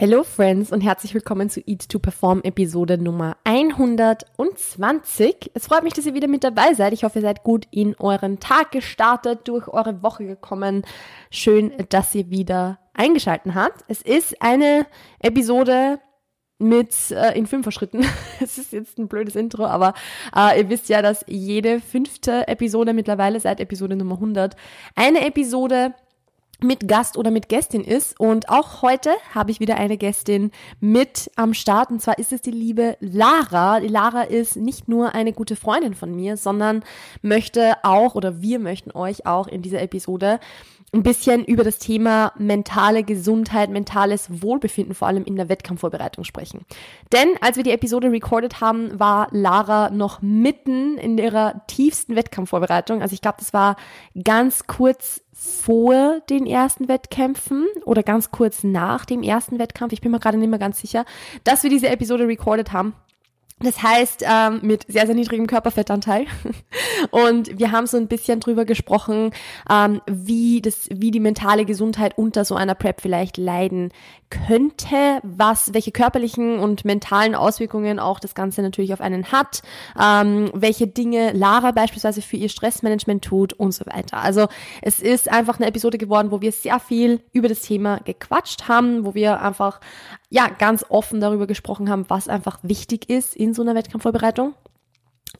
Hello Friends und herzlich willkommen zu Eat to Perform Episode Nummer 120. Es freut mich, dass ihr wieder mit dabei seid. Ich hoffe, ihr seid gut in euren Tag gestartet, durch eure Woche gekommen. Schön, dass ihr wieder eingeschalten habt. Es ist eine Episode mit äh, in Fünfer-Schritten. Es ist jetzt ein blödes Intro, aber äh, ihr wisst ja, dass jede fünfte Episode mittlerweile seit Episode Nummer 100 eine Episode mit Gast oder mit Gästin ist. Und auch heute habe ich wieder eine Gästin mit am Start. Und zwar ist es die liebe Lara. Die Lara ist nicht nur eine gute Freundin von mir, sondern möchte auch oder wir möchten euch auch in dieser Episode ein bisschen über das Thema mentale Gesundheit, mentales Wohlbefinden, vor allem in der Wettkampfvorbereitung sprechen. Denn als wir die Episode recorded haben, war Lara noch mitten in ihrer tiefsten Wettkampfvorbereitung. Also ich glaube, das war ganz kurz vor den ersten Wettkämpfen oder ganz kurz nach dem ersten Wettkampf, ich bin mir gerade nicht mehr ganz sicher, dass wir diese Episode recorded haben. Das heißt, ähm, mit sehr, sehr niedrigem Körperfettanteil. Und wir haben so ein bisschen drüber gesprochen, ähm, wie, das, wie die mentale Gesundheit unter so einer Prep vielleicht leiden könnte, was, welche körperlichen und mentalen Auswirkungen auch das Ganze natürlich auf einen hat, ähm, welche Dinge Lara beispielsweise für ihr Stressmanagement tut und so weiter. Also es ist einfach eine Episode geworden, wo wir sehr viel über das Thema gequatscht haben, wo wir einfach ja ganz offen darüber gesprochen haben, was einfach wichtig ist in so einer Wettkampfvorbereitung.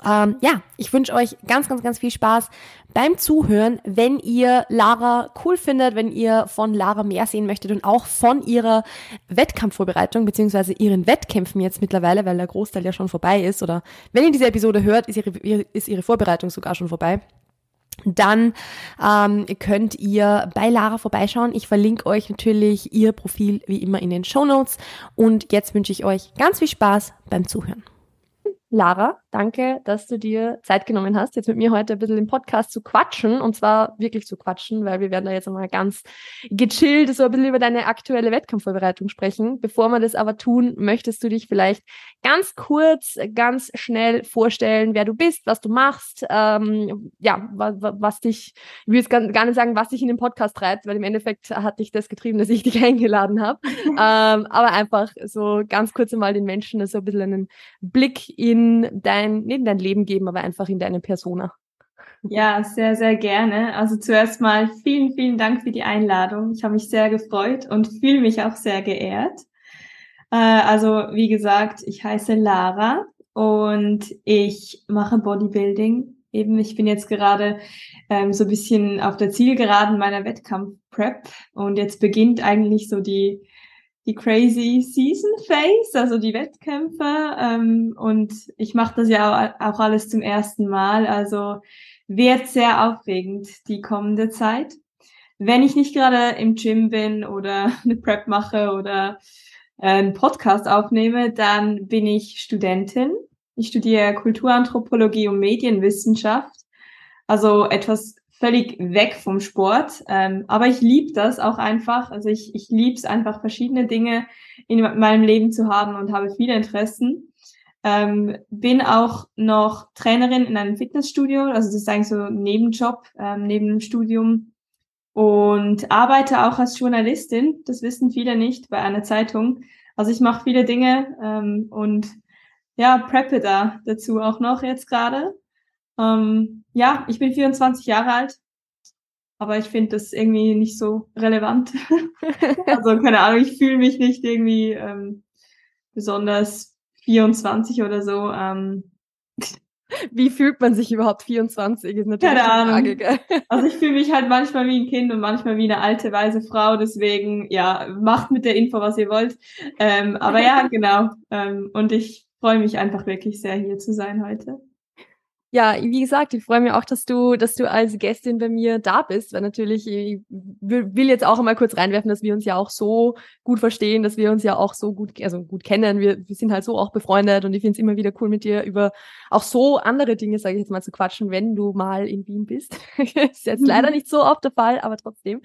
Ähm, ja, ich wünsche euch ganz, ganz, ganz viel Spaß beim Zuhören. Wenn ihr Lara cool findet, wenn ihr von Lara mehr sehen möchtet und auch von ihrer Wettkampfvorbereitung beziehungsweise ihren Wettkämpfen jetzt mittlerweile, weil der Großteil ja schon vorbei ist oder wenn ihr diese Episode hört, ist ihre, ist ihre Vorbereitung sogar schon vorbei dann ähm, könnt ihr bei Lara vorbeischauen. Ich verlinke euch natürlich ihr Profil wie immer in den Show Notes. Und jetzt wünsche ich euch ganz viel Spaß beim Zuhören. Lara, danke, dass du dir Zeit genommen hast, jetzt mit mir heute ein bisschen im Podcast zu quatschen und zwar wirklich zu quatschen, weil wir werden da jetzt einmal ganz gechillt so ein bisschen über deine aktuelle Wettkampfvorbereitung sprechen. Bevor wir das aber tun, möchtest du dich vielleicht ganz kurz, ganz schnell vorstellen, wer du bist, was du machst, ähm, ja, was, was dich, ich will jetzt gar, nicht sagen, was dich in den Podcast treibt, weil im Endeffekt hat dich das getrieben, dass ich dich eingeladen habe, ähm, aber einfach so ganz kurz mal den Menschen so ein bisschen einen Blick in in dein, nicht in dein Leben geben, aber einfach in deine Persona. Ja, sehr, sehr gerne. Also zuerst mal vielen, vielen Dank für die Einladung. Ich habe mich sehr gefreut und fühle mich auch sehr geehrt. Äh, also wie gesagt, ich heiße Lara und ich mache Bodybuilding. Eben, ich bin jetzt gerade ähm, so ein bisschen auf der Zielgeraden meiner Wettkampf-Prep und jetzt beginnt eigentlich so die die Crazy Season Phase, also die Wettkämpfe. Ähm, und ich mache das ja auch alles zum ersten Mal. Also wird sehr aufregend die kommende Zeit. Wenn ich nicht gerade im Gym bin oder eine Prep mache oder äh, einen Podcast aufnehme, dann bin ich Studentin. Ich studiere Kulturanthropologie und Medienwissenschaft. Also etwas völlig weg vom Sport. Ähm, aber ich liebe das auch einfach. Also ich, ich liebe es einfach, verschiedene Dinge in meinem Leben zu haben und habe viele Interessen. Ähm, bin auch noch Trainerin in einem Fitnessstudio, also das ist eigentlich so ein Nebenjob ähm, neben dem Studium und arbeite auch als Journalistin. Das wissen viele nicht bei einer Zeitung. Also ich mache viele Dinge ähm, und ja, preppe da dazu auch noch jetzt gerade. Ähm, ja, ich bin 24 Jahre alt, aber ich finde das irgendwie nicht so relevant. also keine Ahnung, ich fühle mich nicht irgendwie ähm, besonders 24 oder so. Ähm, wie fühlt man sich überhaupt 24? Ist natürlich Keine Ahnung. Frage, gell? Also ich fühle mich halt manchmal wie ein Kind und manchmal wie eine alte, weise Frau. Deswegen, ja, macht mit der Info, was ihr wollt. Ähm, aber ja, genau. Ähm, und ich freue mich einfach wirklich sehr, hier zu sein heute. Ja, wie gesagt, ich freue mich auch, dass du, dass du als Gästin bei mir da bist, weil natürlich, ich will jetzt auch einmal kurz reinwerfen, dass wir uns ja auch so gut verstehen, dass wir uns ja auch so gut, also gut kennen. Wir, wir sind halt so auch befreundet und ich finde es immer wieder cool, mit dir über auch so andere Dinge, sage ich jetzt mal, zu quatschen, wenn du mal in Wien bist. ist jetzt leider nicht so oft der Fall, aber trotzdem.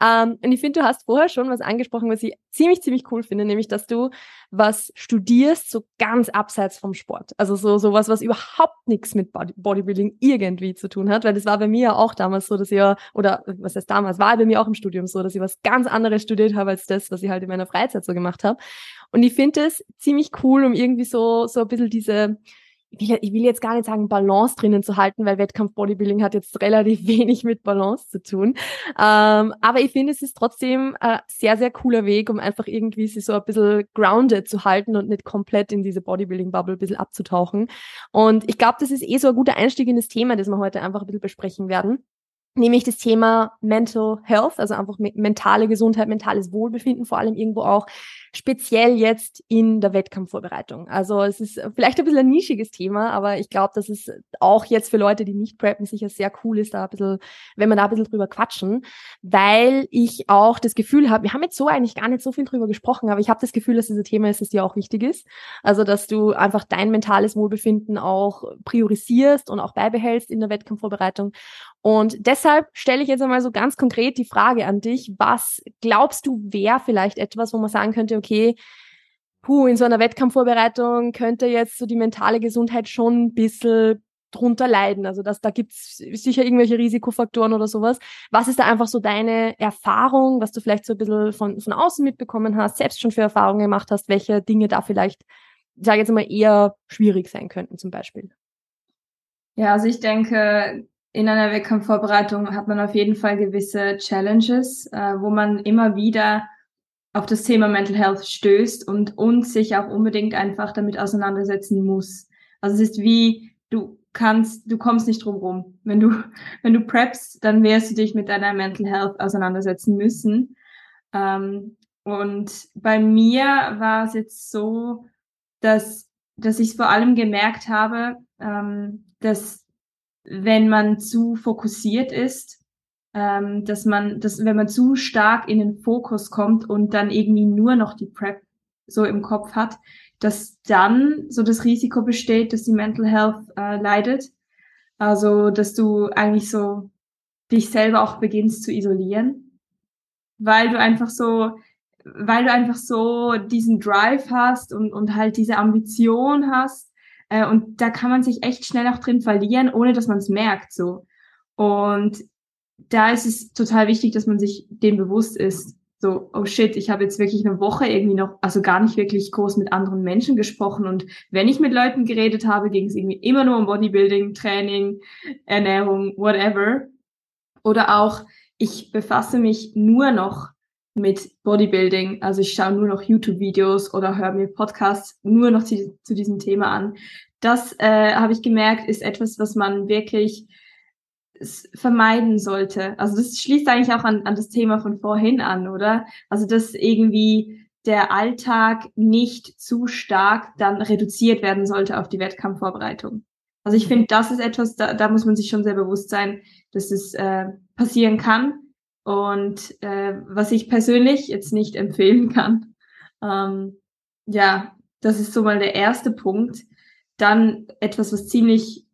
Ähm, und ich finde, du hast vorher schon was angesprochen, was ich ziemlich, ziemlich cool finde, nämlich, dass du was studierst, so ganz abseits vom Sport. Also so, so was, was überhaupt nichts mit Bodybuilding irgendwie zu tun hat, weil das war bei mir auch damals so, dass ich ja, oder was heißt damals, war bei mir auch im Studium so, dass ich was ganz anderes studiert habe als das, was ich halt in meiner Freizeit so gemacht habe. Und ich finde es ziemlich cool, um irgendwie so, so ein bisschen diese, ich will, jetzt gar nicht sagen, Balance drinnen zu halten, weil Wettkampf-Bodybuilding hat jetzt relativ wenig mit Balance zu tun. Ähm, aber ich finde, es ist trotzdem ein sehr, sehr cooler Weg, um einfach irgendwie sich so ein bisschen grounded zu halten und nicht komplett in diese Bodybuilding-Bubble ein bisschen abzutauchen. Und ich glaube, das ist eh so ein guter Einstieg in das Thema, das wir heute einfach ein bisschen besprechen werden nämlich das Thema Mental Health, also einfach mentale Gesundheit, mentales Wohlbefinden, vor allem irgendwo auch speziell jetzt in der Wettkampfvorbereitung. Also es ist vielleicht ein bisschen ein nischiges Thema, aber ich glaube, dass es auch jetzt für Leute, die nicht preppen, sicher sehr cool ist, da ein bisschen, wenn wir da ein bisschen drüber quatschen, weil ich auch das Gefühl habe, wir haben jetzt so eigentlich gar nicht so viel drüber gesprochen, aber ich habe das Gefühl, dass dieses Thema ist, das dir auch wichtig ist. Also, dass du einfach dein mentales Wohlbefinden auch priorisierst und auch beibehältst in der Wettkampfvorbereitung. Und deshalb stelle ich jetzt einmal so ganz konkret die Frage an dich, was glaubst du, wäre vielleicht etwas, wo man sagen könnte, okay, puh, in so einer Wettkampfvorbereitung könnte jetzt so die mentale Gesundheit schon ein bisschen drunter leiden. Also dass da gibt's sicher irgendwelche Risikofaktoren oder sowas. Was ist da einfach so deine Erfahrung, was du vielleicht so ein bisschen von, von außen mitbekommen hast, selbst schon für Erfahrungen gemacht hast, welche Dinge da vielleicht, ich sage jetzt mal, eher schwierig sein könnten zum Beispiel? Ja, also ich denke, in einer Wettkampfvorbereitung hat man auf jeden Fall gewisse Challenges, äh, wo man immer wieder auf das Thema Mental Health stößt und uns sich auch unbedingt einfach damit auseinandersetzen muss. Also es ist wie, du kannst, du kommst nicht drum rum. Wenn du, wenn du preppst, dann wirst du dich mit deiner Mental Health auseinandersetzen müssen. Ähm, und bei mir war es jetzt so, dass, dass ich vor allem gemerkt habe, ähm, dass wenn man zu fokussiert ist, ähm, dass man, dass wenn man zu stark in den Fokus kommt und dann irgendwie nur noch die Prep so im Kopf hat, dass dann so das Risiko besteht, dass die Mental Health äh, leidet. Also, dass du eigentlich so dich selber auch beginnst zu isolieren, weil du einfach so, weil du einfach so diesen Drive hast und, und halt diese Ambition hast. Äh, und da kann man sich echt schnell auch drin verlieren, ohne dass man es merkt, so. Und da ist es total wichtig, dass man sich dem bewusst ist. So, oh shit, ich habe jetzt wirklich eine Woche irgendwie noch, also gar nicht wirklich groß mit anderen Menschen gesprochen. Und wenn ich mit Leuten geredet habe, ging es irgendwie immer nur um Bodybuilding, Training, Ernährung, whatever. Oder auch, ich befasse mich nur noch mit Bodybuilding. Also ich schaue nur noch YouTube-Videos oder höre mir Podcasts nur noch zu, zu diesem Thema an. Das äh, habe ich gemerkt, ist etwas, was man wirklich vermeiden sollte. Also das schließt eigentlich auch an, an das Thema von vorhin an, oder? Also dass irgendwie der Alltag nicht zu stark dann reduziert werden sollte auf die Wettkampfvorbereitung. Also ich finde, das ist etwas, da, da muss man sich schon sehr bewusst sein, dass es äh, passieren kann und äh, was ich persönlich jetzt nicht empfehlen kann. Ähm, ja, das ist so mal der erste Punkt. Dann etwas, was ziemlich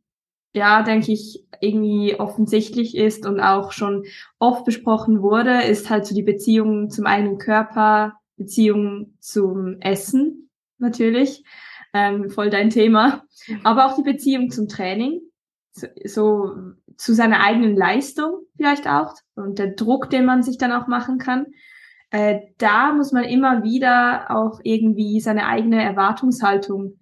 ja, denke ich, irgendwie offensichtlich ist und auch schon oft besprochen wurde, ist halt so die Beziehung zum eigenen Körper, Beziehung zum Essen natürlich, ähm, voll dein Thema, aber auch die Beziehung zum Training, so, zu seiner eigenen Leistung vielleicht auch und der Druck, den man sich dann auch machen kann. Äh, da muss man immer wieder auch irgendwie seine eigene Erwartungshaltung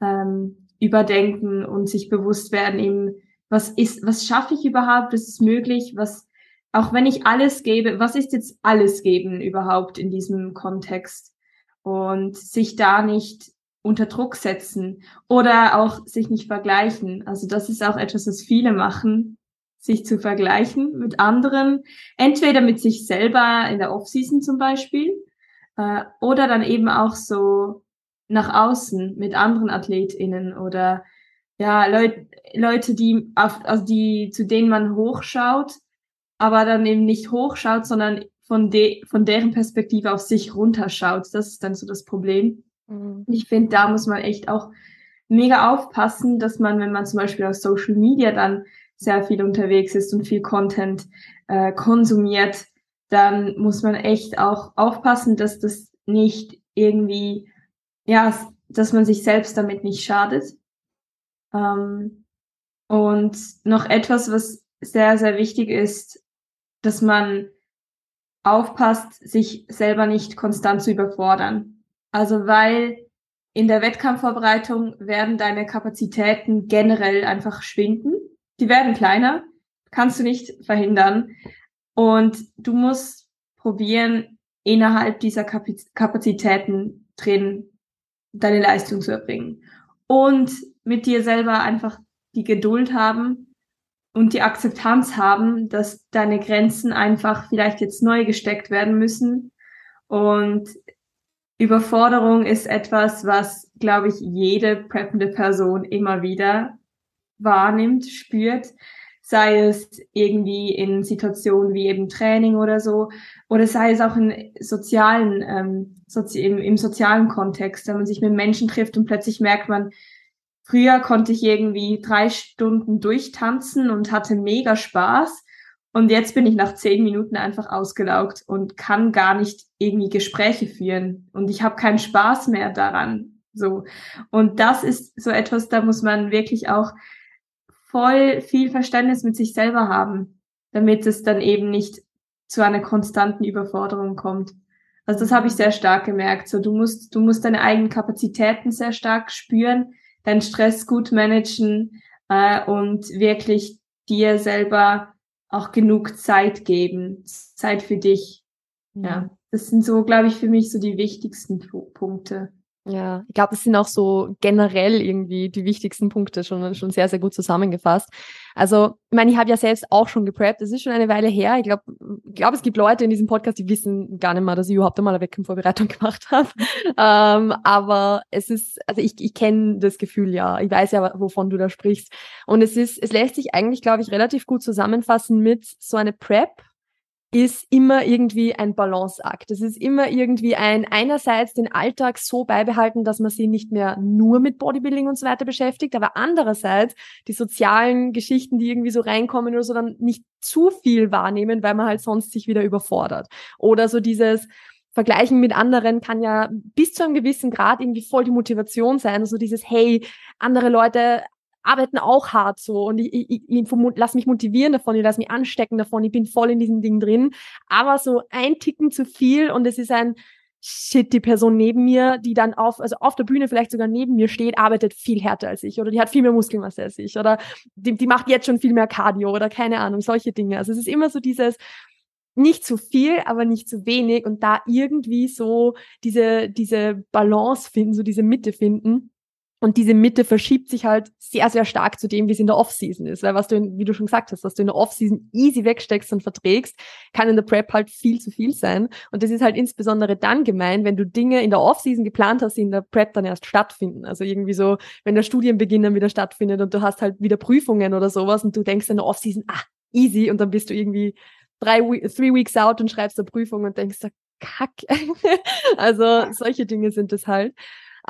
ähm, überdenken und sich bewusst werden, eben, was ist, was schaffe ich überhaupt, was ist möglich, was, auch wenn ich alles gebe, was ist jetzt alles geben überhaupt in diesem Kontext? Und sich da nicht unter Druck setzen oder auch sich nicht vergleichen. Also das ist auch etwas, was viele machen, sich zu vergleichen mit anderen, entweder mit sich selber in der Offseason zum Beispiel, äh, oder dann eben auch so nach außen mit anderen AthletInnen oder ja, Leut, Leute, die auf, also die, zu denen man hochschaut, aber dann eben nicht hochschaut, sondern von, de, von deren Perspektive auf sich runterschaut. Das ist dann so das Problem. Mhm. Ich finde, da muss man echt auch mega aufpassen, dass man, wenn man zum Beispiel auf Social Media dann sehr viel unterwegs ist und viel Content äh, konsumiert, dann muss man echt auch aufpassen, dass das nicht irgendwie ja, dass man sich selbst damit nicht schadet. Ähm, Und noch etwas, was sehr, sehr wichtig ist, dass man aufpasst, sich selber nicht konstant zu überfordern. Also weil in der Wettkampfvorbereitung werden deine Kapazitäten generell einfach schwinden. Die werden kleiner, kannst du nicht verhindern. Und du musst probieren, innerhalb dieser Kapazitäten drin deine Leistung zu erbringen. Und mit dir selber einfach die Geduld haben und die Akzeptanz haben, dass deine Grenzen einfach vielleicht jetzt neu gesteckt werden müssen. Und Überforderung ist etwas, was, glaube ich, jede preppende Person immer wieder wahrnimmt, spürt, sei es irgendwie in Situationen wie eben Training oder so, oder sei es auch in sozialen, ähm, sozi im, im sozialen Kontext, wenn man sich mit Menschen trifft und plötzlich merkt man, früher konnte ich irgendwie drei Stunden durchtanzen und hatte mega Spaß. Und jetzt bin ich nach zehn Minuten einfach ausgelaugt und kann gar nicht irgendwie Gespräche führen. Und ich habe keinen Spaß mehr daran. So. Und das ist so etwas, da muss man wirklich auch voll viel Verständnis mit sich selber haben, damit es dann eben nicht zu einer konstanten Überforderung kommt. Also das habe ich sehr stark gemerkt. So, du musst, du musst deine eigenen Kapazitäten sehr stark spüren, deinen Stress gut managen äh, und wirklich dir selber auch genug Zeit geben, Zeit für dich. Ja, das sind so, glaube ich, für mich so die wichtigsten Punkte. Ja, ich glaube, das sind auch so generell irgendwie die wichtigsten Punkte schon, schon sehr, sehr gut zusammengefasst. Also, ich meine, ich habe ja selbst auch schon gepreppt. Das ist schon eine Weile her. Ich glaube, ich glaub, es gibt Leute in diesem Podcast, die wissen gar nicht mal, dass ich überhaupt einmal eine Wettkampfvorbereitung gemacht habe. ähm, aber es ist, also ich, ich kenne das Gefühl ja. Ich weiß ja, wovon du da sprichst. Und es ist, es lässt sich eigentlich, glaube ich, relativ gut zusammenfassen mit so eine Prep ist immer irgendwie ein Balanceakt. Es ist immer irgendwie ein einerseits den Alltag so beibehalten, dass man sich nicht mehr nur mit Bodybuilding und so weiter beschäftigt, aber andererseits die sozialen Geschichten, die irgendwie so reinkommen oder so, dann nicht zu viel wahrnehmen, weil man halt sonst sich wieder überfordert. Oder so dieses Vergleichen mit anderen kann ja bis zu einem gewissen Grad irgendwie voll die Motivation sein. Also dieses, hey, andere Leute arbeiten auch hart so und ich, ich, ich lass mich motivieren davon, ich lass mich anstecken davon, ich bin voll in diesem Ding drin, aber so ein Ticken zu viel und es ist ein Shit, die Person neben mir, die dann auf, also auf der Bühne vielleicht sogar neben mir steht, arbeitet viel härter als ich oder die hat viel mehr Muskelmasse als ich oder die, die macht jetzt schon viel mehr Cardio oder keine Ahnung, solche Dinge. Also es ist immer so dieses, nicht zu viel, aber nicht zu wenig und da irgendwie so diese, diese Balance finden, so diese Mitte finden und diese Mitte verschiebt sich halt sehr, sehr stark zu dem, wie es in der Off-Season ist. Weil was du, in, wie du schon gesagt hast, was du in der Off-Season easy wegsteckst und verträgst, kann in der Prep halt viel zu viel sein. Und das ist halt insbesondere dann gemein, wenn du Dinge in der Off-Season geplant hast, die in der Prep dann erst stattfinden. Also irgendwie so, wenn der Studienbeginn dann wieder stattfindet und du hast halt wieder Prüfungen oder sowas und du denkst in der Off-Season, ah, easy, und dann bist du irgendwie drei, three weeks out und schreibst eine Prüfung und denkst, kack. also solche Dinge sind es halt.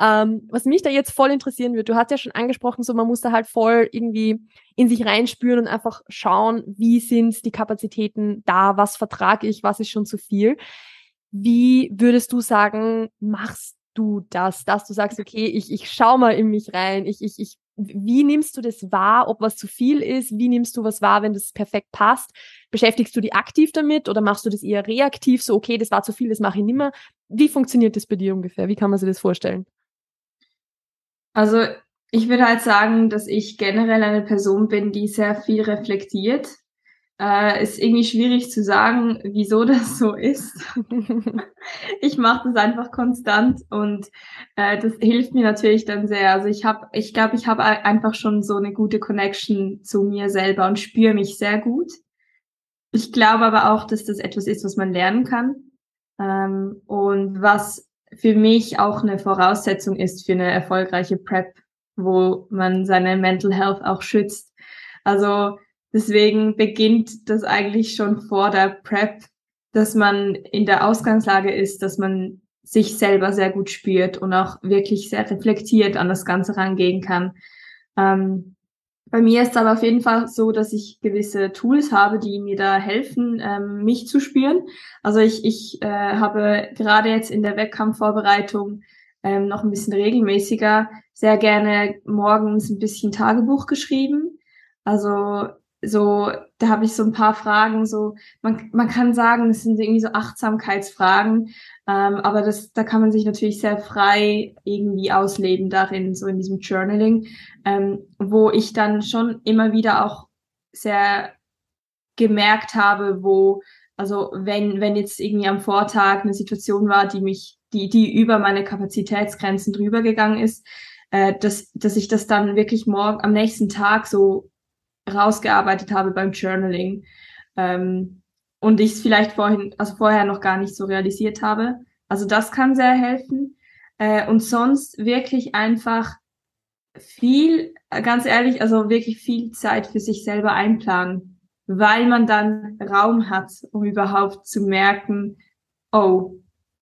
Ähm, was mich da jetzt voll interessieren wird, du hast ja schon angesprochen, so man muss da halt voll irgendwie in sich reinspüren und einfach schauen, wie sind die Kapazitäten da, was vertrage ich, was ist schon zu viel. Wie würdest du sagen, machst du das, dass du sagst, okay, ich, ich schau mal in mich rein, ich, ich, ich, wie nimmst du das wahr, ob was zu viel ist, wie nimmst du was wahr, wenn das perfekt passt? Beschäftigst du dich aktiv damit oder machst du das eher reaktiv, so okay, das war zu viel, das mache ich nimmer? Wie funktioniert das bei dir ungefähr? Wie kann man sich das vorstellen? Also ich würde halt sagen, dass ich generell eine Person bin, die sehr viel reflektiert. Äh, ist irgendwie schwierig zu sagen, wieso das so ist. ich mache das einfach konstant und äh, das hilft mir natürlich dann sehr. Also ich habe, ich glaube, ich habe einfach schon so eine gute Connection zu mir selber und spüre mich sehr gut. Ich glaube aber auch, dass das etwas ist, was man lernen kann ähm, und was für mich auch eine Voraussetzung ist für eine erfolgreiche Prep, wo man seine Mental Health auch schützt. Also deswegen beginnt das eigentlich schon vor der Prep, dass man in der Ausgangslage ist, dass man sich selber sehr gut spürt und auch wirklich sehr reflektiert an das Ganze rangehen kann. Ähm, bei mir ist aber auf jeden Fall so, dass ich gewisse Tools habe, die mir da helfen, ähm, mich zu spüren. Also ich, ich äh, habe gerade jetzt in der Wettkampfvorbereitung ähm, noch ein bisschen regelmäßiger sehr gerne morgens ein bisschen Tagebuch geschrieben. Also so, da habe ich so ein paar Fragen, so, man, man kann sagen, es sind irgendwie so Achtsamkeitsfragen, ähm, aber das, da kann man sich natürlich sehr frei irgendwie ausleben darin, so in diesem Journaling, ähm, wo ich dann schon immer wieder auch sehr gemerkt habe, wo, also wenn, wenn jetzt irgendwie am Vortag eine Situation war, die mich, die, die über meine Kapazitätsgrenzen drüber gegangen ist, äh, dass, dass ich das dann wirklich morgen am nächsten Tag so rausgearbeitet habe beim Journaling. Ähm, und ich es vielleicht vorhin, also vorher noch gar nicht so realisiert habe. Also das kann sehr helfen. Äh, und sonst wirklich einfach viel, ganz ehrlich, also wirklich viel Zeit für sich selber einplanen, weil man dann Raum hat, um überhaupt zu merken, oh,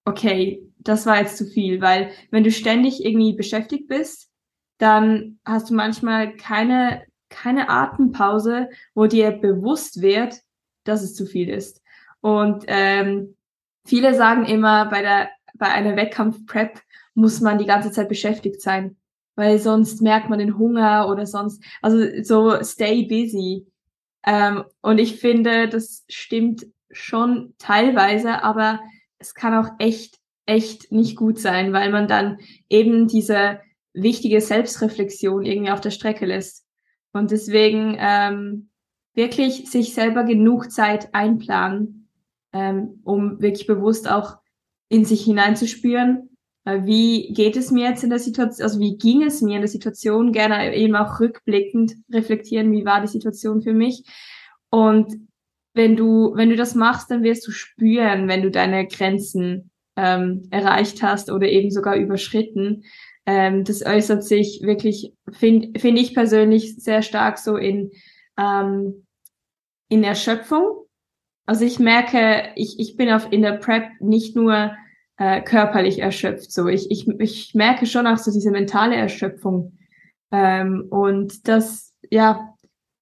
okay, das war jetzt zu viel, weil wenn du ständig irgendwie beschäftigt bist, dann hast du manchmal keine keine Atempause, wo dir bewusst wird, dass es zu viel ist. Und ähm, viele sagen immer, bei der bei einer Wettkampf-Prep muss man die ganze Zeit beschäftigt sein, weil sonst merkt man den Hunger oder sonst, also so stay busy. Ähm, und ich finde, das stimmt schon teilweise, aber es kann auch echt, echt nicht gut sein, weil man dann eben diese wichtige Selbstreflexion irgendwie auf der Strecke lässt. Und deswegen ähm, wirklich sich selber genug Zeit einplanen, ähm, um wirklich bewusst auch in sich hineinzuspüren, äh, wie geht es mir jetzt in der Situation, also wie ging es mir in der Situation, gerne eben auch rückblickend reflektieren, wie war die Situation für mich. Und wenn du, wenn du das machst, dann wirst du spüren, wenn du deine Grenzen ähm, erreicht hast oder eben sogar überschritten. Ähm, das äußert sich wirklich, finde find ich persönlich, sehr stark so in, ähm, in Erschöpfung. Also ich merke, ich, ich bin auf in der Prep nicht nur äh, körperlich erschöpft. So, ich, ich, ich merke schon auch so diese mentale Erschöpfung. Ähm, und das, ja,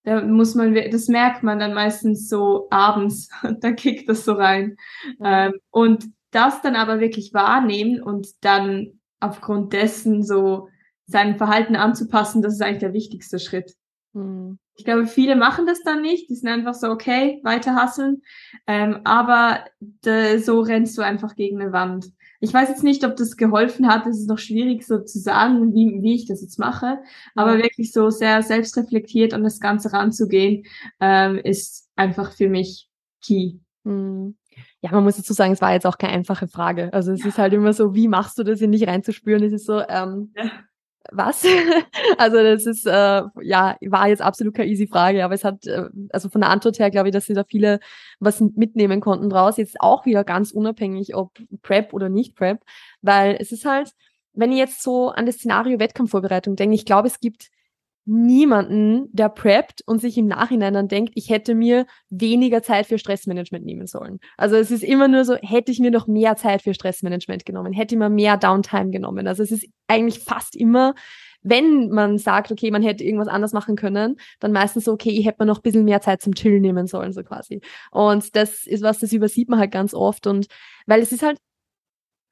da muss man, das merkt man dann meistens so abends, da kickt das so rein. Ähm, und das dann aber wirklich wahrnehmen und dann aufgrund dessen so sein Verhalten anzupassen, das ist eigentlich der wichtigste Schritt. Mhm. Ich glaube, viele machen das dann nicht. Die sind einfach so, okay, weiter hasseln. Ähm, aber de, so rennst du einfach gegen eine Wand. Ich weiß jetzt nicht, ob das geholfen hat. Es ist noch schwierig so zu sagen, wie, wie ich das jetzt mache. Aber mhm. wirklich so sehr selbstreflektiert an das Ganze ranzugehen, ähm, ist einfach für mich key. Mhm ja, man muss dazu sagen, es war jetzt auch keine einfache Frage. Also es ja. ist halt immer so, wie machst du das, in dich reinzuspüren? Es ist so, ähm, ja. Was? also das ist, äh, ja, war jetzt absolut keine easy Frage, aber es hat, äh, also von der Antwort her glaube ich, dass sie da viele was mitnehmen konnten draus. Jetzt auch wieder ganz unabhängig, ob Prep oder nicht Prep, weil es ist halt, wenn ich jetzt so an das Szenario Wettkampfvorbereitung denke, ich glaube, es gibt niemanden, der preppt und sich im Nachhinein dann denkt, ich hätte mir weniger Zeit für Stressmanagement nehmen sollen. Also es ist immer nur so, hätte ich mir noch mehr Zeit für Stressmanagement genommen, hätte ich mir mehr Downtime genommen. Also es ist eigentlich fast immer, wenn man sagt, okay, man hätte irgendwas anders machen können, dann meistens so, okay, ich hätte mir noch ein bisschen mehr Zeit zum Chillen nehmen sollen, so quasi. Und das ist was, das übersieht man halt ganz oft und weil es ist halt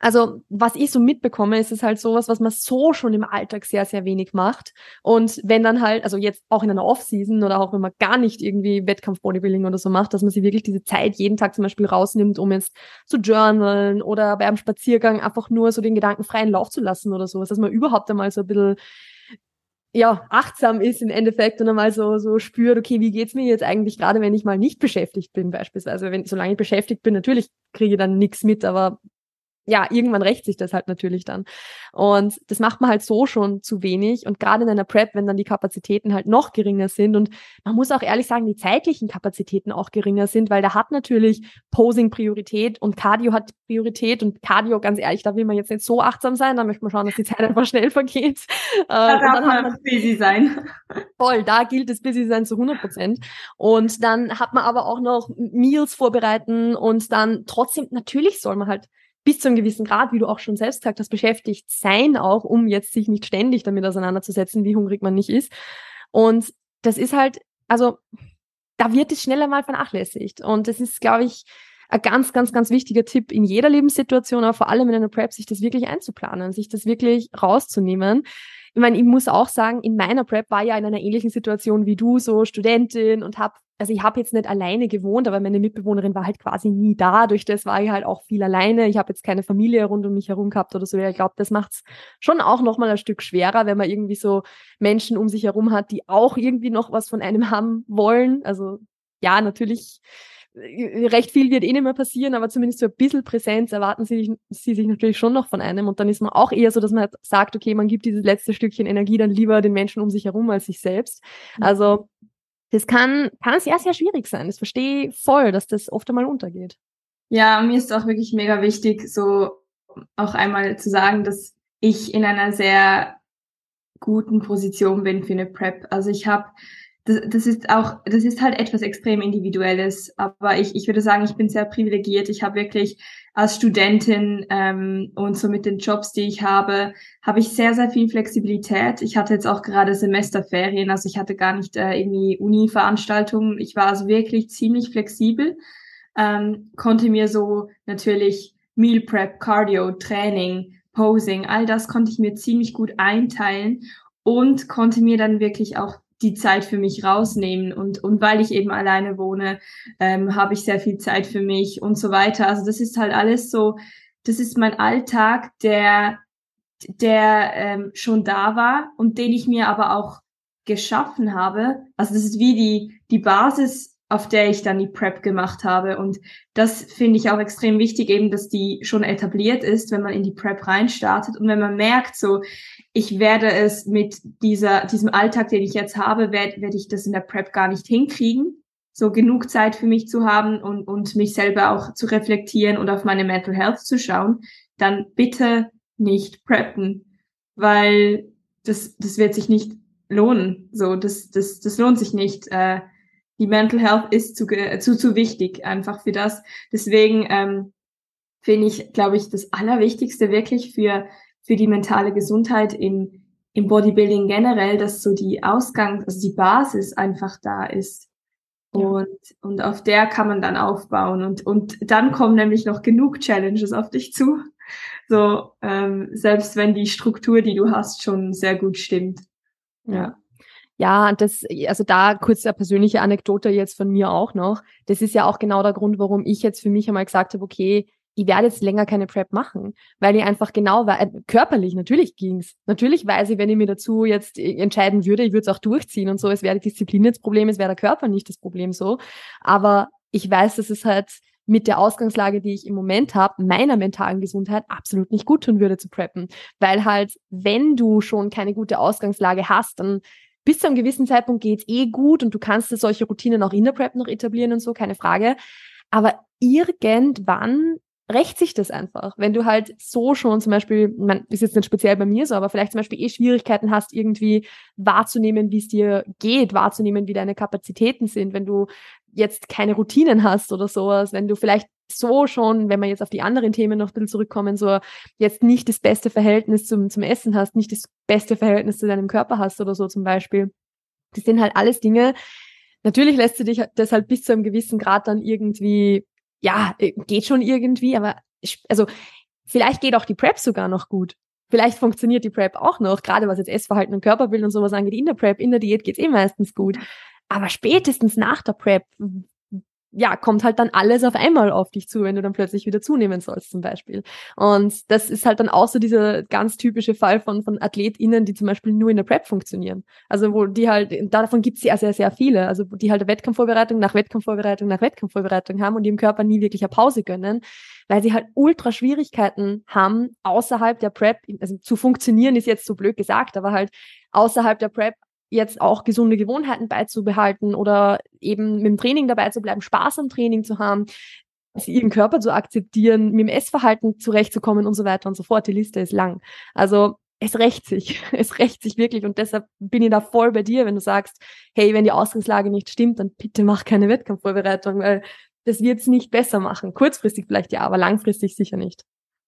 also was ich so mitbekomme, ist es halt sowas, was man so schon im Alltag sehr, sehr wenig macht. Und wenn dann halt, also jetzt auch in einer Off-Season oder auch wenn man gar nicht irgendwie Wettkampf-Bodybuilding oder so macht, dass man sich wirklich diese Zeit jeden Tag zum Beispiel rausnimmt, um jetzt zu journalen oder beim Spaziergang einfach nur so den Gedanken freien Lauf zu lassen oder sowas, dass man überhaupt einmal so ein bisschen ja, achtsam ist im Endeffekt und einmal so, so spürt, okay, wie geht's mir jetzt eigentlich gerade, wenn ich mal nicht beschäftigt bin, beispielsweise. Wenn, solange ich beschäftigt bin, natürlich kriege ich dann nichts mit, aber ja, irgendwann rächt sich das halt natürlich dann. Und das macht man halt so schon zu wenig. Und gerade in einer Prep, wenn dann die Kapazitäten halt noch geringer sind und man muss auch ehrlich sagen, die zeitlichen Kapazitäten auch geringer sind, weil da hat natürlich Posing Priorität und Cardio hat Priorität und Cardio, ganz ehrlich, da will man jetzt nicht so achtsam sein, da möchte man schauen, dass die Zeit einfach schnell vergeht. Da äh, darf man, man busy sein. Voll, da gilt es busy sein zu 100 Prozent. Und dann hat man aber auch noch Meals vorbereiten und dann trotzdem, natürlich soll man halt bis zu einem gewissen Grad, wie du auch schon selbst gesagt hast, beschäftigt sein auch, um jetzt sich nicht ständig damit auseinanderzusetzen, wie hungrig man nicht ist. Und das ist halt, also da wird es schneller mal vernachlässigt. Und das ist, glaube ich, ein ganz, ganz, ganz wichtiger Tipp in jeder Lebenssituation, aber vor allem in einer Prep, sich das wirklich einzuplanen, sich das wirklich rauszunehmen. Ich meine, ich muss auch sagen, in meiner Prep war ja in einer ähnlichen Situation wie du, so Studentin und habe also ich habe jetzt nicht alleine gewohnt, aber meine Mitbewohnerin war halt quasi nie da. Durch das war ich halt auch viel alleine. Ich habe jetzt keine Familie rund um mich herum gehabt oder so. Ich glaube, das macht's schon auch nochmal ein Stück schwerer, wenn man irgendwie so Menschen um sich herum hat, die auch irgendwie noch was von einem haben wollen. Also ja, natürlich äh, recht viel wird eh nicht mehr passieren, aber zumindest so ein bisschen Präsenz erwarten sie, sie sich natürlich schon noch von einem. Und dann ist man auch eher so, dass man halt sagt, okay, man gibt dieses letzte Stückchen Energie dann lieber den Menschen um sich herum als sich selbst. Mhm. Also das kann, kann sehr, sehr schwierig sein. Das verstehe voll, dass das oft einmal untergeht. Ja, mir ist auch wirklich mega wichtig, so auch einmal zu sagen, dass ich in einer sehr guten Position bin für eine Prep. Also ich habe das, das ist auch, das ist halt etwas extrem Individuelles. Aber ich, ich würde sagen, ich bin sehr privilegiert. Ich habe wirklich als Studentin ähm, und so mit den Jobs, die ich habe, habe ich sehr, sehr viel Flexibilität. Ich hatte jetzt auch gerade Semesterferien, also ich hatte gar nicht äh, irgendwie Uni-Veranstaltungen. Ich war also wirklich ziemlich flexibel, ähm, konnte mir so natürlich Meal Prep, Cardio, Training, Posing, all das konnte ich mir ziemlich gut einteilen und konnte mir dann wirklich auch die Zeit für mich rausnehmen und, und weil ich eben alleine wohne, ähm, habe ich sehr viel Zeit für mich und so weiter. Also das ist halt alles so, das ist mein Alltag, der, der ähm, schon da war und den ich mir aber auch geschaffen habe. Also das ist wie die, die Basis auf der ich dann die Prep gemacht habe. Und das finde ich auch extrem wichtig, eben, dass die schon etabliert ist, wenn man in die Prep reinstartet. Und wenn man merkt, so, ich werde es mit dieser, diesem Alltag, den ich jetzt habe, werde werd ich das in der Prep gar nicht hinkriegen, so genug Zeit für mich zu haben und, und mich selber auch zu reflektieren und auf meine Mental Health zu schauen, dann bitte nicht preppen, weil das, das wird sich nicht lohnen. So, das, das, das lohnt sich nicht. Äh, die Mental Health ist zu, zu, zu wichtig einfach für das. Deswegen ähm, finde ich, glaube ich, das Allerwichtigste wirklich für, für die mentale Gesundheit in, im Bodybuilding generell, dass so die Ausgang, also die Basis einfach da ist. Ja. Und, und auf der kann man dann aufbauen. Und, und dann kommen nämlich noch genug Challenges auf dich zu. So, ähm, selbst wenn die Struktur, die du hast, schon sehr gut stimmt. Ja. Ja, das, also da kurz eine persönliche Anekdote jetzt von mir auch noch. Das ist ja auch genau der Grund, warum ich jetzt für mich einmal gesagt habe, okay, ich werde jetzt länger keine Prep machen, weil ich einfach genau war, äh, körperlich, natürlich ging's. Natürlich weiß ich, wenn ich mir dazu jetzt äh, entscheiden würde, ich würde es auch durchziehen und so, es wäre die Disziplin jetzt Problem, es wäre der Körper nicht das Problem so. Aber ich weiß, dass es halt mit der Ausgangslage, die ich im Moment habe, meiner mentalen Gesundheit absolut nicht gut tun würde zu preppen. Weil halt, wenn du schon keine gute Ausgangslage hast, dann bis zu einem gewissen Zeitpunkt geht's eh gut und du kannst solche Routinen auch in der Prep noch etablieren und so, keine Frage. Aber irgendwann rächt sich das einfach. Wenn du halt so schon zum Beispiel, man ist jetzt nicht speziell bei mir so, aber vielleicht zum Beispiel eh Schwierigkeiten hast, irgendwie wahrzunehmen, wie es dir geht, wahrzunehmen, wie deine Kapazitäten sind, wenn du jetzt keine Routinen hast oder sowas, wenn du vielleicht so schon, wenn wir jetzt auf die anderen Themen noch ein bisschen zurückkommen, so jetzt nicht das beste Verhältnis zum, zum Essen hast, nicht das beste Verhältnis zu deinem Körper hast oder so zum Beispiel. Das sind halt alles Dinge. Natürlich lässt du dich das halt bis zu einem gewissen Grad dann irgendwie, ja, äh, geht schon irgendwie, aber also vielleicht geht auch die Prep sogar noch gut. Vielleicht funktioniert die Prep auch noch, gerade was jetzt Essverhalten und Körperbild und sowas angeht. In der Prep, in der Diät geht's eh meistens gut. Aber spätestens nach der Prep ja, kommt halt dann alles auf einmal auf dich zu, wenn du dann plötzlich wieder zunehmen sollst zum Beispiel. Und das ist halt dann auch so dieser ganz typische Fall von, von AthletInnen, die zum Beispiel nur in der Prep funktionieren. Also wo die halt, davon gibt es sehr, sehr, sehr viele. Also die halt Wettkampfvorbereitung nach Wettkampfvorbereitung nach Wettkampfvorbereitung haben und ihrem Körper nie wirklich eine Pause gönnen, weil sie halt ultra Schwierigkeiten haben, außerhalb der Prep, also zu funktionieren ist jetzt so blöd gesagt, aber halt außerhalb der Prep jetzt auch gesunde Gewohnheiten beizubehalten oder eben mit dem Training dabei zu bleiben, Spaß am Training zu haben, ihren Körper zu akzeptieren, mit dem Essverhalten zurechtzukommen und so weiter und so fort. Die Liste ist lang. Also es rächt sich. Es rächt sich wirklich. Und deshalb bin ich da voll bei dir, wenn du sagst, hey, wenn die Ausgangslage nicht stimmt, dann bitte mach keine Wettkampfvorbereitung, weil das wird es nicht besser machen. Kurzfristig vielleicht ja, aber langfristig sicher nicht.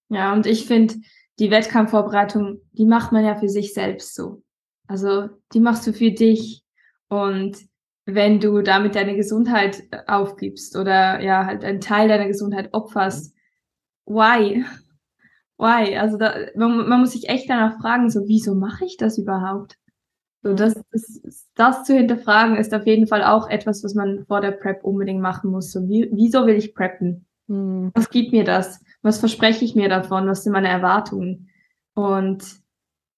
Ja, und ich finde, die Wettkampfvorbereitung, die macht man ja für sich selbst so. Also die machst du für dich und wenn du damit deine Gesundheit aufgibst oder ja, halt einen Teil deiner Gesundheit opferst. Why? Why? Also da, man, man muss sich echt danach fragen, so, wieso mache ich das überhaupt? So, das, das, das zu hinterfragen ist auf jeden Fall auch etwas, was man vor der Prep unbedingt machen muss. So, wie, wieso will ich preppen? Hm. Was gibt mir das? Was verspreche ich mir davon? Was sind meine Erwartungen? Und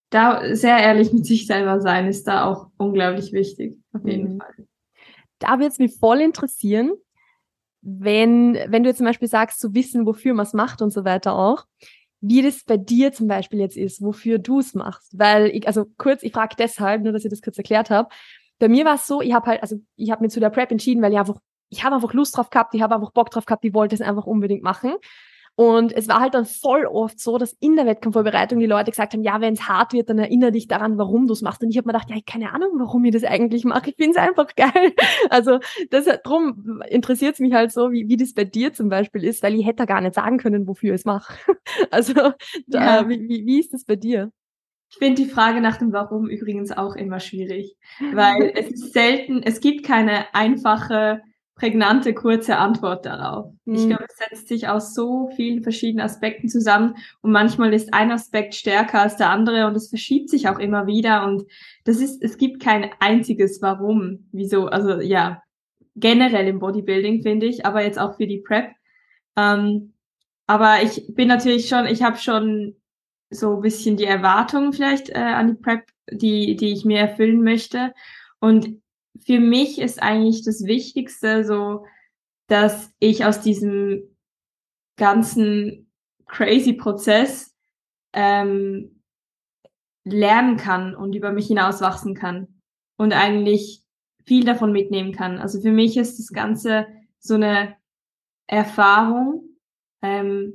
da sehr ehrlich mit sich selber sein, ist da auch unglaublich wichtig, auf jeden hm. Fall. Da wird es mich voll interessieren, wenn, wenn du jetzt zum Beispiel sagst, zu wissen, wofür man es macht und so weiter auch wie das bei dir zum Beispiel jetzt ist, wofür du es machst. Weil ich, also kurz, ich frage deshalb, nur dass ich das kurz erklärt habe. Bei mir war es so, ich habe halt, also ich habe mir zu der Prep entschieden, weil ich einfach, ich habe einfach Lust drauf gehabt, ich habe einfach Bock drauf gehabt, ich wollte es einfach unbedingt machen. Und es war halt dann voll oft so, dass in der Wettkampfvorbereitung die Leute gesagt haben, ja, wenn es hart wird, dann erinnere dich daran, warum du es machst. Und ich habe mir gedacht, ja, keine Ahnung, warum ich das eigentlich mache. Ich finde es einfach geil. Also das drum interessiert es mich halt so, wie, wie das bei dir zum Beispiel ist, weil ich hätte gar nicht sagen können, wofür ich es mache. Also da, ja. wie, wie, wie ist das bei dir? Ich finde die Frage nach dem Warum übrigens auch immer schwierig, weil es ist selten, es gibt keine einfache prägnante, kurze Antwort darauf. Mhm. Ich glaube, es setzt sich aus so vielen verschiedenen Aspekten zusammen und manchmal ist ein Aspekt stärker als der andere und es verschiebt sich auch immer wieder und das ist, es gibt kein einziges Warum, wieso, also ja, generell im Bodybuilding finde ich, aber jetzt auch für die Prep. Ähm, aber ich bin natürlich schon, ich habe schon so ein bisschen die Erwartungen vielleicht äh, an die Prep, die, die ich mir erfüllen möchte. Und für mich ist eigentlich das Wichtigste so, dass ich aus diesem ganzen crazy Prozess ähm, lernen kann und über mich hinaus wachsen kann und eigentlich viel davon mitnehmen kann. Also für mich ist das Ganze so eine Erfahrung, ähm,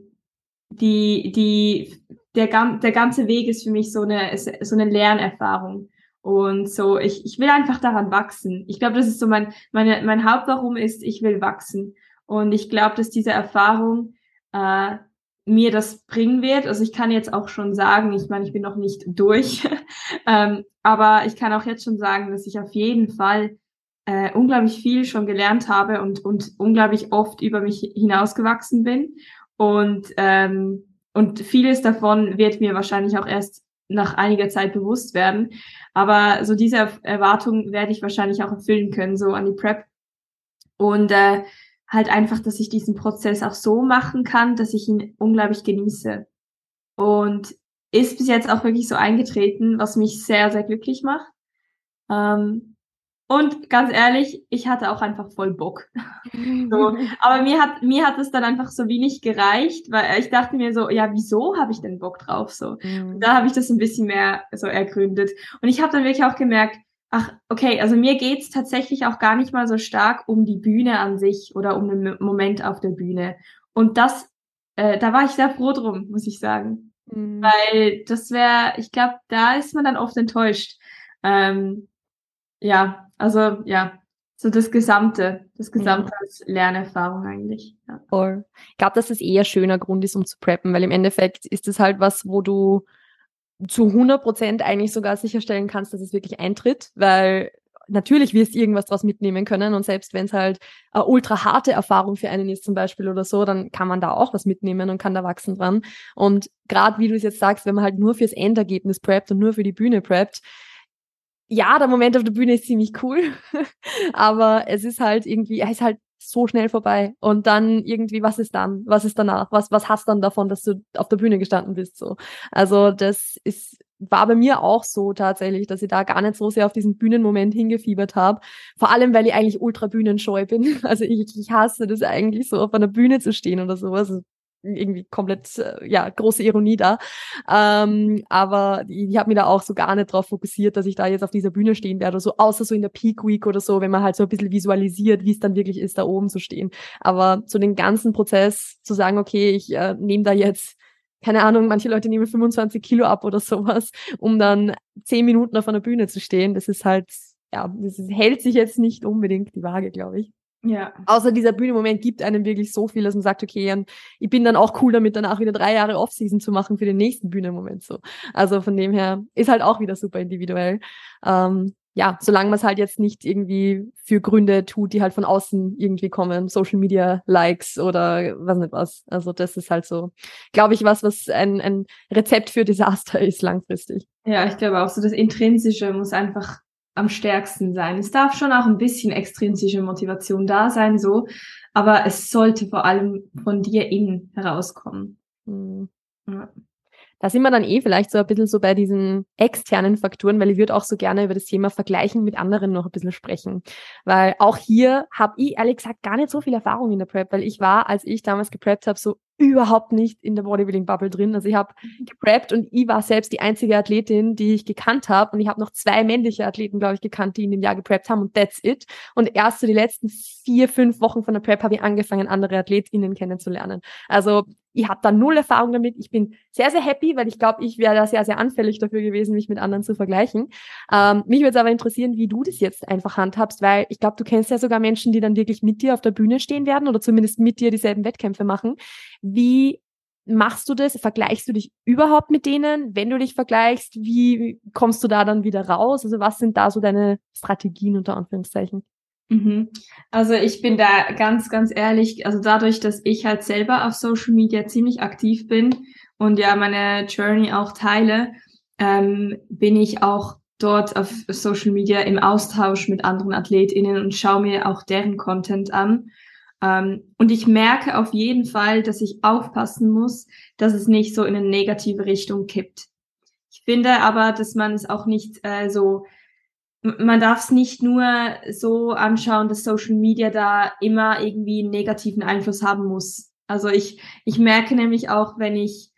die, die, der, der ganze Weg ist für mich so eine, so eine Lernerfahrung. Und so, ich, ich will einfach daran wachsen. Ich glaube, das ist so mein, meine, mein Hauptwarum ist, ich will wachsen. Und ich glaube, dass diese Erfahrung äh, mir das bringen wird. Also ich kann jetzt auch schon sagen, ich meine, ich bin noch nicht durch, ähm, aber ich kann auch jetzt schon sagen, dass ich auf jeden Fall äh, unglaublich viel schon gelernt habe und, und unglaublich oft über mich hinausgewachsen bin. Und, ähm, und vieles davon wird mir wahrscheinlich auch erst nach einiger Zeit bewusst werden. Aber so diese Erwartung werde ich wahrscheinlich auch erfüllen können, so an die Prep. Und äh, halt einfach, dass ich diesen Prozess auch so machen kann, dass ich ihn unglaublich genieße. Und ist bis jetzt auch wirklich so eingetreten, was mich sehr, sehr glücklich macht. Ähm, und ganz ehrlich, ich hatte auch einfach voll Bock. so. Aber mir hat, mir hat es dann einfach so wenig gereicht, weil ich dachte mir so, ja, wieso habe ich denn Bock drauf? So. Mhm. Da habe ich das ein bisschen mehr so ergründet. Und ich habe dann wirklich auch gemerkt, ach, okay, also mir geht's tatsächlich auch gar nicht mal so stark um die Bühne an sich oder um den Moment auf der Bühne. Und das, äh, da war ich sehr froh drum, muss ich sagen. Mhm. Weil das wäre, ich glaube, da ist man dann oft enttäuscht. Ähm, ja, also ja, so das Gesamte, das Gesamte ja. als Lernerfahrung eigentlich. Ja. Voll. Ich glaube, dass das eher schöner Grund ist, um zu preppen, weil im Endeffekt ist es halt was, wo du zu 100 Prozent eigentlich sogar sicherstellen kannst, dass es wirklich eintritt, weil natürlich wirst du irgendwas draus mitnehmen können und selbst wenn es halt eine ultra harte Erfahrung für einen ist zum Beispiel oder so, dann kann man da auch was mitnehmen und kann da wachsen dran. Und gerade wie du es jetzt sagst, wenn man halt nur fürs Endergebnis preppt und nur für die Bühne preppt, ja, der Moment auf der Bühne ist ziemlich cool, aber es ist halt irgendwie, er ist halt so schnell vorbei. Und dann irgendwie, was ist dann? Was ist danach? Was, was hast dann davon, dass du auf der Bühne gestanden bist? So. Also das ist, war bei mir auch so tatsächlich, dass ich da gar nicht so sehr auf diesen Bühnenmoment hingefiebert habe. Vor allem, weil ich eigentlich ultra bühnenscheu bin. Also ich, ich hasse das eigentlich so, auf einer Bühne zu stehen oder sowas. Also irgendwie komplett, äh, ja, große Ironie da. Ähm, aber ich, ich habe mir da auch so gar nicht drauf fokussiert, dass ich da jetzt auf dieser Bühne stehen werde oder so, außer so in der Peak Week oder so, wenn man halt so ein bisschen visualisiert, wie es dann wirklich ist, da oben zu stehen. Aber so den ganzen Prozess zu sagen, okay, ich äh, nehme da jetzt keine Ahnung, manche Leute nehmen 25 Kilo ab oder sowas, um dann zehn Minuten auf einer Bühne zu stehen. Das ist halt, ja, das hält sich jetzt nicht unbedingt die Waage, glaube ich. Ja. Außer dieser Bühnenmoment gibt einem wirklich so viel, dass man sagt, okay, ich bin dann auch cool damit, danach wieder drei Jahre Offseason zu machen für den nächsten Bühnenmoment so. Also von dem her ist halt auch wieder super individuell. Ähm, ja, solange man es halt jetzt nicht irgendwie für Gründe tut, die halt von außen irgendwie kommen, Social Media Likes oder was nicht was. Also das ist halt so, glaube ich, was, was ein, ein Rezept für Desaster ist langfristig. Ja, ich glaube auch so, das Intrinsische muss einfach am stärksten sein. Es darf schon auch ein bisschen extrinsische Motivation da sein, so, aber es sollte vor allem von dir innen herauskommen. Mhm. Ja. Da sind wir dann eh vielleicht so ein bisschen so bei diesen externen Faktoren, weil ich würde auch so gerne über das Thema Vergleichen mit anderen noch ein bisschen sprechen. Weil auch hier habe ich ehrlich gesagt gar nicht so viel Erfahrung in der Prep, weil ich war, als ich damals gepreppt habe, so überhaupt nicht in der Bodybuilding-Bubble drin. Also ich habe mhm. gepreppt und ich war selbst die einzige Athletin, die ich gekannt habe. Und ich habe noch zwei männliche Athleten, glaube ich, gekannt, die in dem Jahr gepreppt haben und that's it. Und erst so die letzten vier, fünf Wochen von der Prep habe ich angefangen, andere AthletInnen kennenzulernen. Also ich habe da null Erfahrung damit. Ich bin sehr, sehr happy, weil ich glaube, ich wäre da sehr, sehr anfällig dafür gewesen, mich mit anderen zu vergleichen. Ähm, mich würde es aber interessieren, wie du das jetzt einfach handhabst, weil ich glaube, du kennst ja sogar Menschen, die dann wirklich mit dir auf der Bühne stehen werden oder zumindest mit dir dieselben Wettkämpfe machen. Wie machst du das? Vergleichst du dich überhaupt mit denen? Wenn du dich vergleichst, wie kommst du da dann wieder raus? Also was sind da so deine Strategien unter Anführungszeichen? Mhm. Also ich bin da ganz, ganz ehrlich, also dadurch, dass ich halt selber auf Social Media ziemlich aktiv bin und ja meine Journey auch teile, ähm, bin ich auch dort auf Social Media im Austausch mit anderen AthletInnen und schaue mir auch deren Content an und ich merke auf jeden Fall, dass ich aufpassen muss, dass es nicht so in eine negative Richtung kippt. Ich finde aber, dass man es auch nicht äh, so, man darf es nicht nur so anschauen, dass Social Media da immer irgendwie einen negativen Einfluss haben muss. Also ich, ich merke nämlich auch, wenn ich,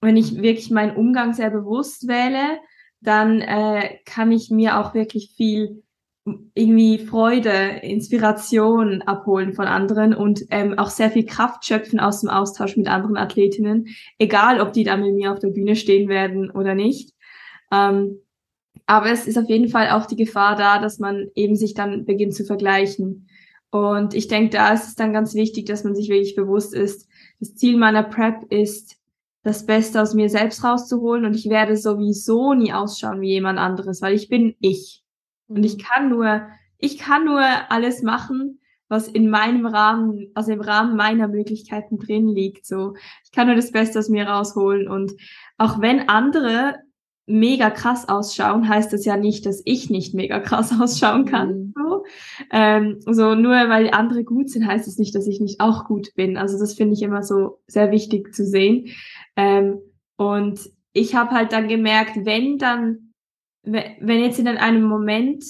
wenn ich wirklich meinen Umgang sehr bewusst wähle, dann äh, kann ich mir auch wirklich viel irgendwie Freude, Inspiration abholen von anderen und ähm, auch sehr viel Kraft schöpfen aus dem Austausch mit anderen Athletinnen, egal ob die dann mit mir auf der Bühne stehen werden oder nicht. Ähm, aber es ist auf jeden Fall auch die Gefahr da, dass man eben sich dann beginnt zu vergleichen. Und ich denke, da ist es dann ganz wichtig, dass man sich wirklich bewusst ist, das Ziel meiner Prep ist, das Beste aus mir selbst rauszuholen und ich werde sowieso nie ausschauen wie jemand anderes, weil ich bin ich. Und ich mhm. kann nur, ich kann nur alles machen, was in meinem Rahmen, also im Rahmen meiner Möglichkeiten drin liegt. So, ich kann nur das Beste aus mir rausholen. Und auch wenn andere mega krass ausschauen, heißt das ja nicht, dass ich nicht mega krass ausschauen kann. Mhm. So. Ähm, so nur weil andere gut sind, heißt es das nicht, dass ich nicht auch gut bin. Also das finde ich immer so sehr wichtig zu sehen. Ähm, und ich habe halt dann gemerkt, wenn dann wenn jetzt in einem Moment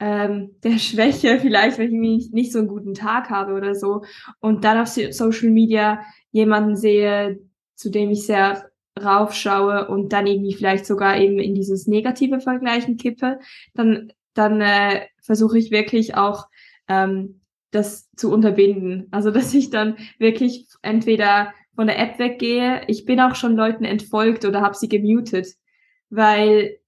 ähm, der Schwäche, vielleicht, wenn ich nicht so einen guten Tag habe oder so, und dann auf Social Media jemanden sehe, zu dem ich sehr raufschaue und dann irgendwie vielleicht sogar eben in dieses negative Vergleichen kippe, dann, dann äh, versuche ich wirklich auch ähm, das zu unterbinden. Also dass ich dann wirklich entweder von der App weggehe, ich bin auch schon Leuten entfolgt oder habe sie gemutet, weil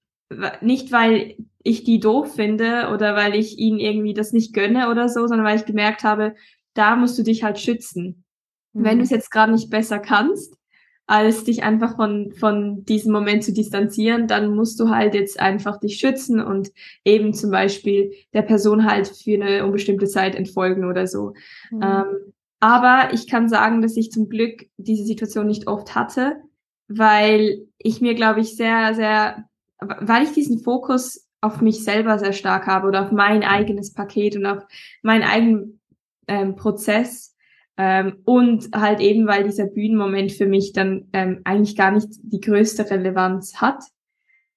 nicht weil ich die doof finde oder weil ich ihnen irgendwie das nicht gönne oder so, sondern weil ich gemerkt habe, da musst du dich halt schützen. Mhm. Wenn du es jetzt gerade nicht besser kannst, als dich einfach von, von diesem Moment zu distanzieren, dann musst du halt jetzt einfach dich schützen und eben zum Beispiel der Person halt für eine unbestimmte Zeit entfolgen oder so. Mhm. Ähm, aber ich kann sagen, dass ich zum Glück diese Situation nicht oft hatte, weil ich mir, glaube ich, sehr, sehr weil ich diesen Fokus auf mich selber sehr stark habe oder auf mein eigenes Paket und auf meinen eigenen ähm, Prozess ähm, und halt eben, weil dieser Bühnenmoment für mich dann ähm, eigentlich gar nicht die größte Relevanz hat.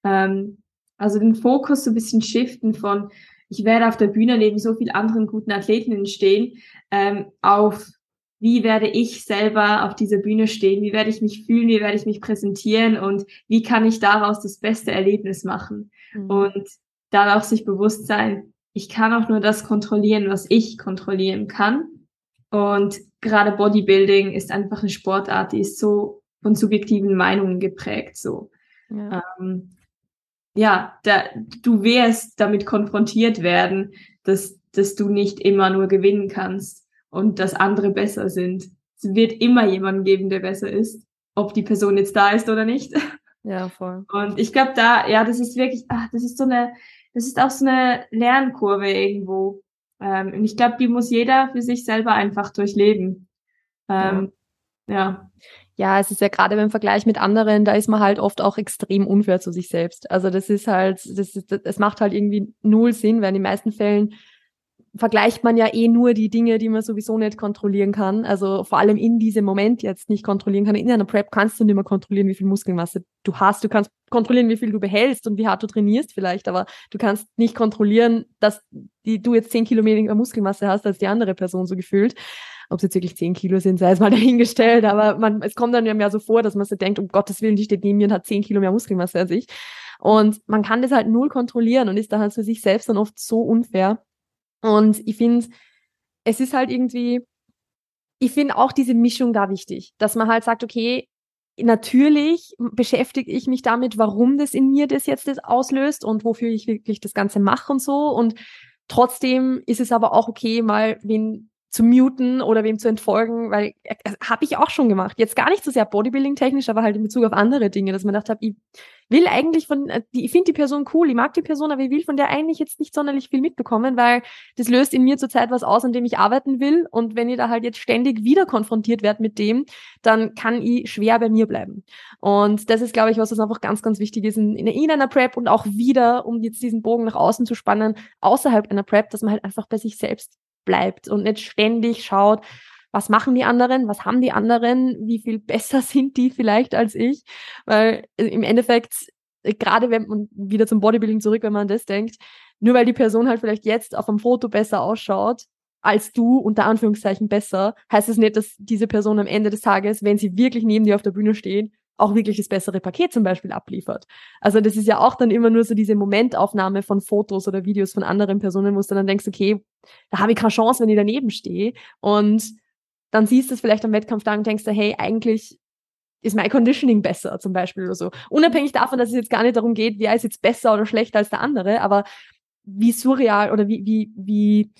Ähm, also den Fokus so ein bisschen shiften von, ich werde auf der Bühne neben so vielen anderen guten Athletinnen stehen, ähm, auf wie werde ich selber auf dieser Bühne stehen, wie werde ich mich fühlen, wie werde ich mich präsentieren und wie kann ich daraus das beste Erlebnis machen. Mhm. Und dann auch sich bewusst sein, ich kann auch nur das kontrollieren, was ich kontrollieren kann. Und gerade Bodybuilding ist einfach eine Sportart, die ist so von subjektiven Meinungen geprägt, so. Ja, ähm, ja da, du wirst damit konfrontiert werden, dass, dass du nicht immer nur gewinnen kannst und dass andere besser sind. Es wird immer jemanden geben, der besser ist, ob die Person jetzt da ist oder nicht. Ja, voll. Und ich glaube, da, ja, das ist wirklich, ach, das ist so eine, das ist auch so eine Lernkurve irgendwo. Ähm, und ich glaube, die muss jeder für sich selber einfach durchleben. Ähm, ja. ja. Ja, es ist ja gerade beim Vergleich mit anderen, da ist man halt oft auch extrem unfair zu sich selbst. Also das ist halt, das, ist, das macht halt irgendwie null Sinn, weil in den meisten Fällen vergleicht man ja eh nur die Dinge, die man sowieso nicht kontrollieren kann. Also vor allem in diesem Moment jetzt nicht kontrollieren kann. In einer Prep kannst du nicht mehr kontrollieren, wie viel Muskelmasse du hast. Du kannst kontrollieren, wie viel du behältst und wie hart du trainierst vielleicht, aber du kannst nicht kontrollieren, dass die, du jetzt zehn Kilo weniger Muskelmasse hast als die andere Person so gefühlt. Ob es jetzt wirklich zehn Kilo sind, sei es mal dahingestellt, aber man, es kommt dann ja mehr so vor, dass man so denkt, um Gottes Willen, die steht neben mir und hat zehn Kilo mehr Muskelmasse als ich. Und man kann das halt null kontrollieren und ist da halt für sich selbst dann oft so unfair. Und ich finde, es ist halt irgendwie, ich finde auch diese Mischung da wichtig, dass man halt sagt, okay, natürlich beschäftige ich mich damit, warum das in mir das jetzt das auslöst und wofür ich wirklich das Ganze mache und so. Und trotzdem ist es aber auch okay, mal wen zu muten oder wem zu entfolgen, weil äh, habe ich auch schon gemacht. Jetzt gar nicht so sehr Bodybuilding-technisch, aber halt in Bezug auf andere Dinge, dass man gedacht habe, ich will eigentlich von, äh, ich finde die Person cool, ich mag die Person, aber ich will von der eigentlich jetzt nicht sonderlich viel mitbekommen, weil das löst in mir zurzeit was aus, an dem ich arbeiten will. Und wenn ich da halt jetzt ständig wieder konfrontiert werde mit dem, dann kann ich schwer bei mir bleiben. Und das ist, glaube ich, was, was einfach ganz, ganz wichtig ist in, in einer Prep und auch wieder, um jetzt diesen Bogen nach außen zu spannen, außerhalb einer Prep, dass man halt einfach bei sich selbst bleibt und nicht ständig schaut, was machen die anderen, was haben die anderen, wie viel besser sind die vielleicht als ich, weil äh, im Endeffekt, äh, gerade wenn man wieder zum Bodybuilding zurück, wenn man das denkt, nur weil die Person halt vielleicht jetzt auf einem Foto besser ausschaut, als du, unter Anführungszeichen besser, heißt es das nicht, dass diese Person am Ende des Tages, wenn sie wirklich neben dir auf der Bühne steht, auch wirklich das bessere Paket zum Beispiel abliefert. Also das ist ja auch dann immer nur so diese Momentaufnahme von Fotos oder Videos von anderen Personen, wo du dann denkst, okay, da habe ich keine Chance, wenn ich daneben stehe. Und dann siehst du es vielleicht am Wettkampf da und denkst du, hey, eigentlich ist mein Conditioning besser zum Beispiel oder so. Unabhängig davon, dass es jetzt gar nicht darum geht, wer ist jetzt besser oder schlechter als der andere, aber wie surreal oder wie, wie, wie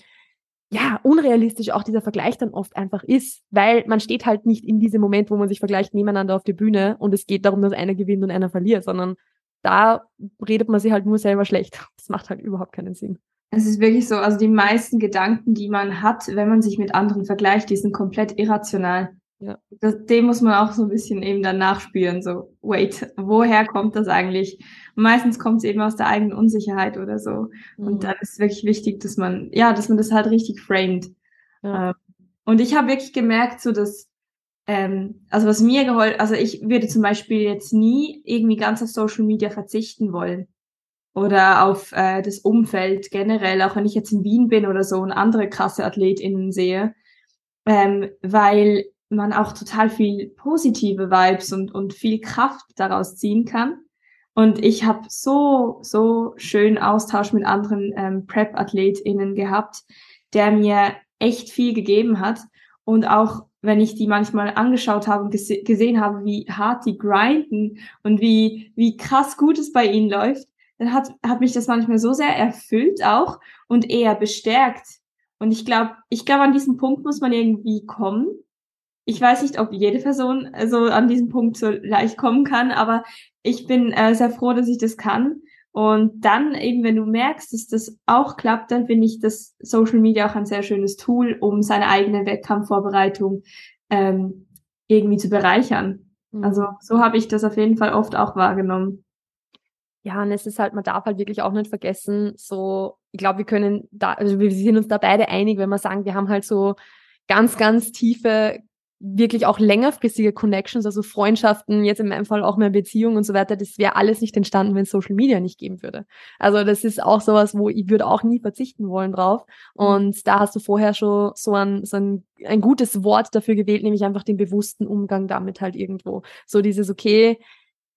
ja, unrealistisch auch dieser Vergleich dann oft einfach ist, weil man steht halt nicht in diesem Moment, wo man sich vergleicht, nebeneinander auf der Bühne und es geht darum, dass einer gewinnt und einer verliert, sondern da redet man sich halt nur selber schlecht. Das macht halt überhaupt keinen Sinn. Es ist wirklich so, also die meisten Gedanken, die man hat, wenn man sich mit anderen vergleicht, die sind komplett irrational. Ja. Das, dem muss man auch so ein bisschen eben dann nachspüren, so, wait, woher kommt das eigentlich? Und meistens kommt es eben aus der eigenen Unsicherheit oder so. Mhm. Und dann ist es wirklich wichtig, dass man, ja, dass man das halt richtig framed. Ja. Ähm, und ich habe wirklich gemerkt, so dass, ähm, also was mir geholfen, also ich würde zum Beispiel jetzt nie irgendwie ganz auf Social Media verzichten wollen. Oder auf äh, das Umfeld generell, auch wenn ich jetzt in Wien bin oder so und andere krasse AthletInnen sehe. Ähm, weil man auch total viel positive Vibes und, und viel Kraft daraus ziehen kann. Und ich habe so, so schön Austausch mit anderen ähm, Prep-AthletInnen gehabt, der mir echt viel gegeben hat. Und auch wenn ich die manchmal angeschaut habe und gese gesehen habe, wie hart die grinden und wie, wie krass gut es bei ihnen läuft, dann hat, hat mich das manchmal so sehr erfüllt auch und eher bestärkt. Und ich glaube, ich glaube, an diesen Punkt muss man irgendwie kommen, ich weiß nicht, ob jede Person äh, so an diesem Punkt so leicht kommen kann, aber ich bin äh, sehr froh, dass ich das kann. Und dann eben, wenn du merkst, dass das auch klappt, dann finde ich das Social Media auch ein sehr schönes Tool, um seine eigene Wettkampfvorbereitung ähm, irgendwie zu bereichern. Mhm. Also so habe ich das auf jeden Fall oft auch wahrgenommen. Ja, und es ist halt, man darf halt wirklich auch nicht vergessen, so, ich glaube, wir können da, also wir sind uns da beide einig, wenn wir sagen, wir haben halt so ganz, ganz tiefe wirklich auch längerfristige Connections, also Freundschaften, jetzt in meinem Fall auch mehr Beziehungen und so weiter, das wäre alles nicht entstanden, wenn es Social Media nicht geben würde. Also das ist auch sowas, wo ich würde auch nie verzichten wollen drauf. Mhm. Und da hast du vorher schon so ein, so ein, ein gutes Wort dafür gewählt, nämlich einfach den bewussten Umgang damit halt irgendwo. So dieses, okay,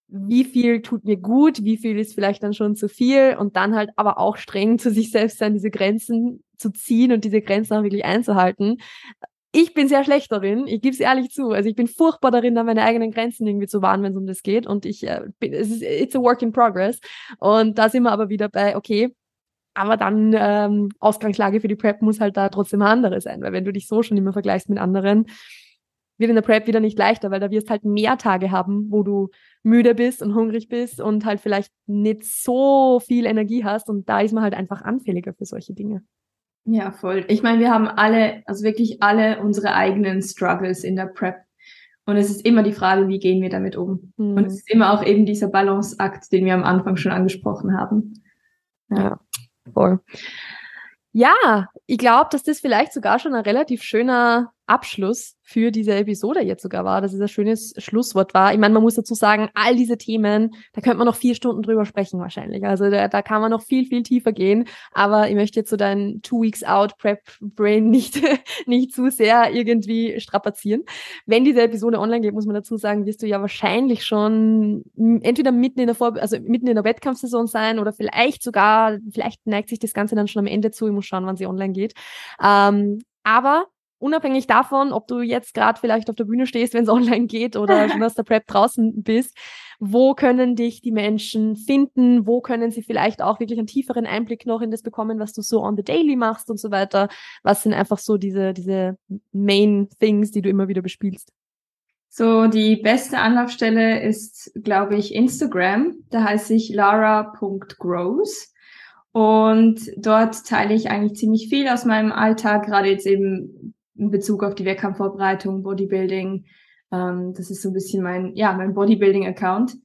wie viel tut mir gut, wie viel ist vielleicht dann schon zu viel und dann halt aber auch streng zu sich selbst sein, diese Grenzen zu ziehen und diese Grenzen auch wirklich einzuhalten ich bin sehr schlecht darin, ich gebe es ehrlich zu. Also ich bin furchtbar darin, da meine eigenen Grenzen irgendwie zu wahren, wenn es um das geht. Und ich äh, bin, es ist it's a work in progress. Und da sind wir aber wieder bei, okay, aber dann ähm, Ausgangslage für die Prep muss halt da trotzdem eine andere sein, weil wenn du dich so schon immer vergleichst mit anderen, wird in der Prep wieder nicht leichter, weil da wirst halt mehr Tage haben, wo du müde bist und hungrig bist und halt vielleicht nicht so viel Energie hast und da ist man halt einfach anfälliger für solche Dinge. Ja, voll. Ich meine, wir haben alle, also wirklich alle unsere eigenen Struggles in der Prep. Und es ist immer die Frage, wie gehen wir damit um? Mhm. Und es ist immer auch eben dieser Balanceakt, den wir am Anfang schon angesprochen haben. Ja, ja voll. Ja, ich glaube, dass das vielleicht sogar schon ein relativ schöner Abschluss für diese Episode jetzt sogar war, dass es ein schönes Schlusswort war. Ich meine, man muss dazu sagen, all diese Themen, da könnte man noch vier Stunden drüber sprechen wahrscheinlich. Also da, da kann man noch viel, viel tiefer gehen. Aber ich möchte jetzt so dein Two Weeks Out Prep Brain nicht, nicht zu sehr irgendwie strapazieren. Wenn diese Episode online geht, muss man dazu sagen, wirst du ja wahrscheinlich schon entweder mitten in der Vor also mitten in der Wettkampfsaison sein oder vielleicht sogar, vielleicht neigt sich das Ganze dann schon am Ende zu. Ich muss schauen, wann sie online geht. Ähm, aber unabhängig davon, ob du jetzt gerade vielleicht auf der Bühne stehst, wenn es online geht oder schon aus der Prep draußen bist, wo können dich die Menschen finden? Wo können sie vielleicht auch wirklich einen tieferen Einblick noch in das bekommen, was du so on the daily machst und so weiter? Was sind einfach so diese, diese Main Things, die du immer wieder bespielst? So, die beste Anlaufstelle ist, glaube ich, Instagram. Da heiße ich lara.grows. Und dort teile ich eigentlich ziemlich viel aus meinem Alltag, gerade jetzt eben in Bezug auf die Wettkampfvorbereitung, Bodybuilding. Ähm, das ist so ein bisschen mein, ja, mein Bodybuilding-Account.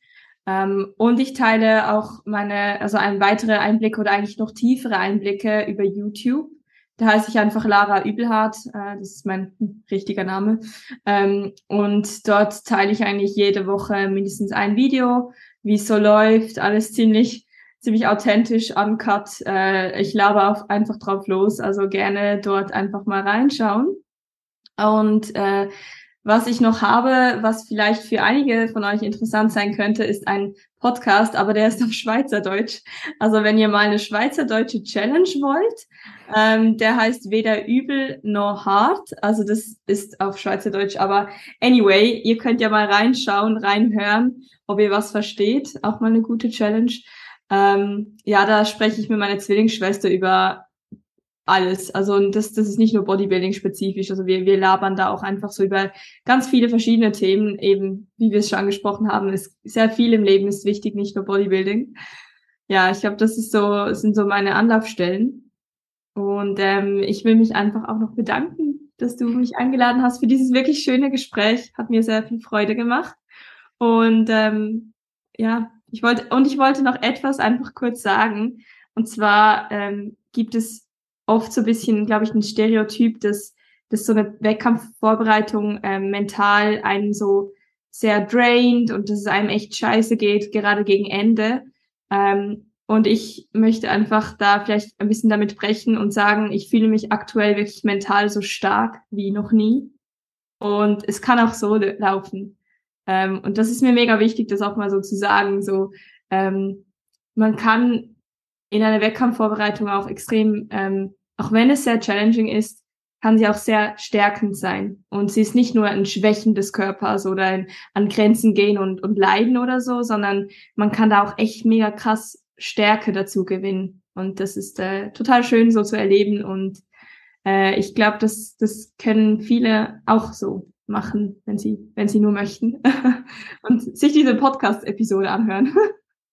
Ähm, und ich teile auch meine, also ein weitere Einblicke oder eigentlich noch tiefere Einblicke über YouTube. Da heiße ich einfach Lara Übelhardt, äh, das ist mein richtiger Name. Ähm, und dort teile ich eigentlich jede Woche mindestens ein Video, wie es so läuft, alles ziemlich ziemlich authentisch, uncut. Äh, ich laber einfach drauf los, also gerne dort einfach mal reinschauen. Und äh, was ich noch habe, was vielleicht für einige von euch interessant sein könnte, ist ein Podcast, aber der ist auf Schweizerdeutsch. Also wenn ihr mal eine Schweizerdeutsche Challenge wollt, ähm, der heißt weder übel noch hart. Also das ist auf Schweizerdeutsch. Aber anyway, ihr könnt ja mal reinschauen, reinhören, ob ihr was versteht. Auch mal eine gute Challenge. Ähm, ja, da spreche ich mit meiner Zwillingsschwester über alles. Also das, das ist nicht nur Bodybuilding-spezifisch. Also wir, wir labern da auch einfach so über ganz viele verschiedene Themen, eben wie wir es schon angesprochen haben. Ist sehr viel im Leben ist wichtig, nicht nur Bodybuilding. Ja, ich glaube, das ist so, sind so meine Anlaufstellen. Und ähm, ich will mich einfach auch noch bedanken, dass du mich eingeladen hast für dieses wirklich schöne Gespräch. Hat mir sehr viel Freude gemacht. Und ähm, ja, ich wollte, und ich wollte noch etwas einfach kurz sagen. Und zwar ähm, gibt es oft so ein bisschen, glaube ich, ein Stereotyp, dass, dass so eine Wettkampfvorbereitung ähm, mental einen so sehr drained und dass es einem echt scheiße geht, gerade gegen Ende. Ähm, und ich möchte einfach da vielleicht ein bisschen damit brechen und sagen, ich fühle mich aktuell wirklich mental so stark wie noch nie. Und es kann auch so laufen. Ähm, und das ist mir mega wichtig, das auch mal so zu sagen. So, ähm, man kann in einer Wettkampfvorbereitung auch extrem, ähm, auch wenn es sehr challenging ist, kann sie auch sehr stärkend sein. Und sie ist nicht nur ein Schwächen des Körpers oder ein, an Grenzen gehen und, und leiden oder so, sondern man kann da auch echt mega krass Stärke dazu gewinnen. Und das ist äh, total schön so zu erleben. Und äh, ich glaube, das, das können viele auch so machen, wenn sie, wenn sie nur möchten und sich diese Podcast-Episode anhören.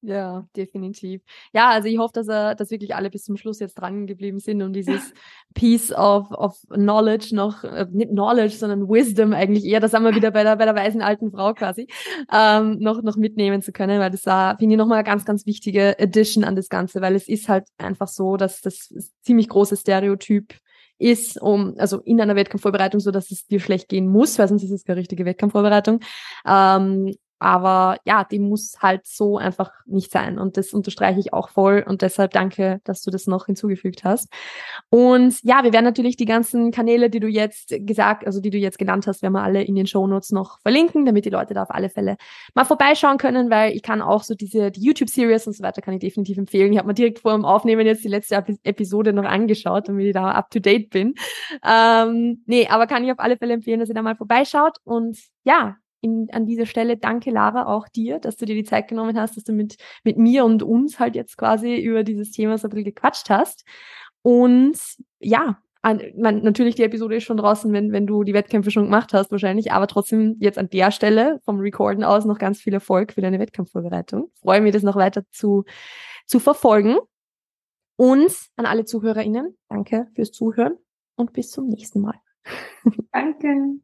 Ja, definitiv. Ja, also ich hoffe, dass er, dass wirklich alle bis zum Schluss jetzt dran geblieben sind und dieses Piece of, of Knowledge noch, äh, nicht Knowledge, sondern Wisdom eigentlich eher, das haben wir wieder bei der, bei der weisen alten Frau quasi, ähm, noch, noch mitnehmen zu können, weil das war, finde ich, nochmal eine ganz, ganz wichtige Addition an das Ganze, weil es ist halt einfach so, dass das ziemlich große Stereotyp ist, um, also in einer Wettkampfvorbereitung, so dass es dir schlecht gehen muss, weil sonst ist es keine richtige Wettkampfvorbereitung. Ähm, aber ja, die muss halt so einfach nicht sein. Und das unterstreiche ich auch voll. Und deshalb danke, dass du das noch hinzugefügt hast. Und ja, wir werden natürlich die ganzen Kanäle, die du jetzt gesagt, also die du jetzt genannt hast, werden wir alle in den Show Notes noch verlinken, damit die Leute da auf alle Fälle mal vorbeischauen können, weil ich kann auch so diese, die YouTube-Series und so weiter kann ich definitiv empfehlen. Ich habe mir direkt vor dem Aufnehmen jetzt die letzte Episode noch angeschaut, damit ich da up to date bin. Ähm, nee, aber kann ich auf alle Fälle empfehlen, dass ihr da mal vorbeischaut. Und ja, in, an dieser Stelle danke, Lara, auch dir, dass du dir die Zeit genommen hast, dass du mit, mit mir und uns halt jetzt quasi über dieses Thema so ein bisschen gequatscht hast. Und ja, an, man, natürlich die Episode ist schon draußen, wenn, wenn du die Wettkämpfe schon gemacht hast wahrscheinlich, aber trotzdem jetzt an der Stelle vom Recorden aus noch ganz viel Erfolg für deine Wettkampfvorbereitung. Freue mich, das noch weiter zu, zu verfolgen. Und an alle ZuhörerInnen, danke fürs Zuhören und bis zum nächsten Mal. Danke.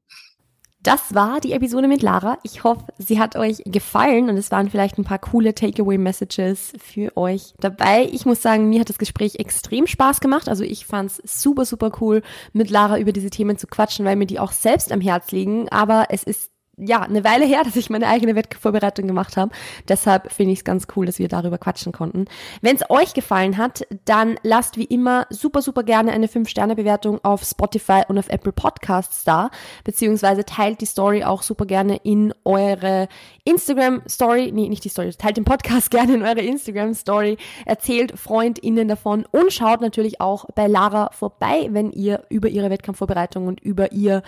Das war die Episode mit Lara. Ich hoffe, sie hat euch gefallen und es waren vielleicht ein paar coole Takeaway-Messages für euch dabei. Ich muss sagen, mir hat das Gespräch extrem Spaß gemacht. Also ich fand es super, super cool, mit Lara über diese Themen zu quatschen, weil mir die auch selbst am Herz liegen. Aber es ist ja, eine Weile her, dass ich meine eigene Wettvorbereitung gemacht habe. Deshalb finde ich es ganz cool, dass wir darüber quatschen konnten. Wenn es euch gefallen hat, dann lasst wie immer super, super gerne eine 5-Sterne-Bewertung auf Spotify und auf Apple Podcasts da, beziehungsweise teilt die Story auch super gerne in eure Instagram-Story, nee, nicht die Story, teilt den Podcast gerne in eure Instagram-Story, erzählt FreundInnen davon und schaut natürlich auch bei Lara vorbei, wenn ihr über ihre Wettkampfvorbereitung und über ihr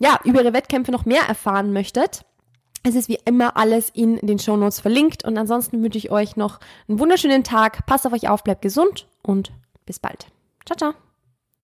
ja, über ihre Wettkämpfe noch mehr erfahren möchtet. Es ist wie immer alles in den Show Notes verlinkt und ansonsten wünsche ich euch noch einen wunderschönen Tag. Passt auf euch auf, bleibt gesund und bis bald. Ciao, ciao.